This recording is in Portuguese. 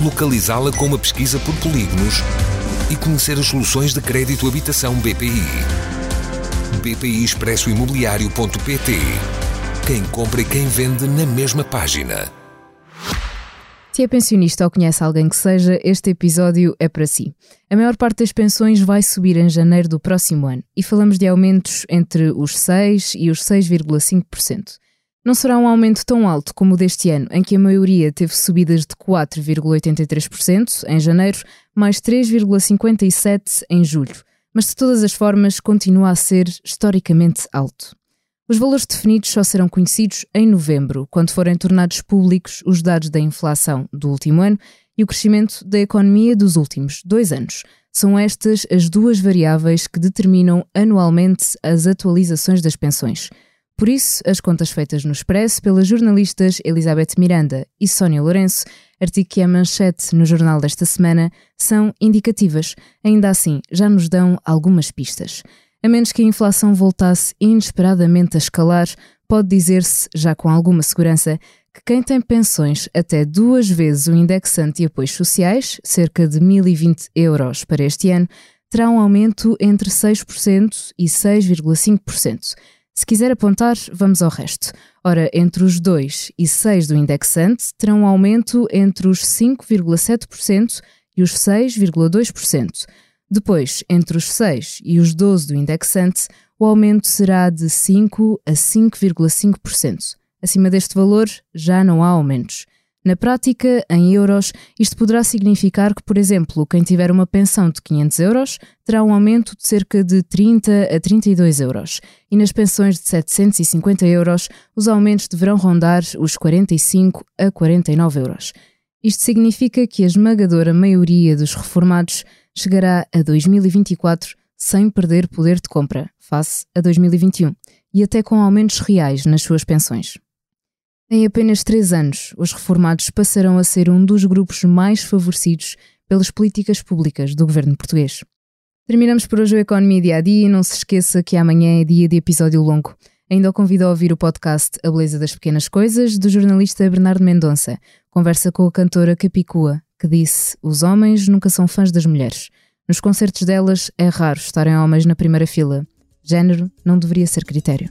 localizá-la com uma pesquisa por polígonos e conhecer as soluções de crédito habitação BPI. BPI Expresso Imobiliário.pt Quem compra e quem vende na mesma página. Se é pensionista ou conhece alguém que seja, este episódio é para si. A maior parte das pensões vai subir em janeiro do próximo ano e falamos de aumentos entre os 6% e os 6,5%. Não será um aumento tão alto como o deste ano, em que a maioria teve subidas de 4,83% em janeiro, mais 3,57% em julho, mas de todas as formas continua a ser historicamente alto. Os valores definidos só serão conhecidos em novembro, quando forem tornados públicos os dados da inflação do último ano e o crescimento da economia dos últimos dois anos. São estas as duas variáveis que determinam anualmente as atualizações das pensões. Por isso, as contas feitas no Expresso pelas jornalistas Elizabeth Miranda e Sónia Lourenço, artigo que é manchete no jornal desta semana, são indicativas. Ainda assim, já nos dão algumas pistas. A menos que a inflação voltasse inesperadamente a escalar, pode dizer-se, já com alguma segurança, que quem tem pensões até duas vezes o indexante e apoios sociais, cerca de 1.020 euros para este ano, terá um aumento entre 6% e 6,5%. Se quiser apontar, vamos ao resto. Ora, entre os 2 e 6 do indexante, terão um aumento entre os 5,7% e os 6,2%. Depois, entre os 6 e os 12 do indexante, o aumento será de 5 a 5,5%. Acima deste valor, já não há aumentos. Na prática, em euros, isto poderá significar que, por exemplo, quem tiver uma pensão de 500 euros terá um aumento de cerca de 30 a 32 euros, e nas pensões de 750 euros, os aumentos deverão rondar os 45 a 49 euros. Isto significa que a esmagadora maioria dos reformados chegará a 2024 sem perder poder de compra, face a 2021, e até com aumentos reais nas suas pensões. Em apenas três anos, os reformados passarão a ser um dos grupos mais favorecidos pelas políticas públicas do governo português. Terminamos por hoje o Economia Dia a Dia e não se esqueça que amanhã é dia de episódio longo. Ainda o convido a ouvir o podcast A Beleza das Pequenas Coisas, do jornalista Bernardo Mendonça. Conversa com a cantora Capicua, que disse: Os homens nunca são fãs das mulheres. Nos concertos delas é raro estarem homens na primeira fila. Género não deveria ser critério.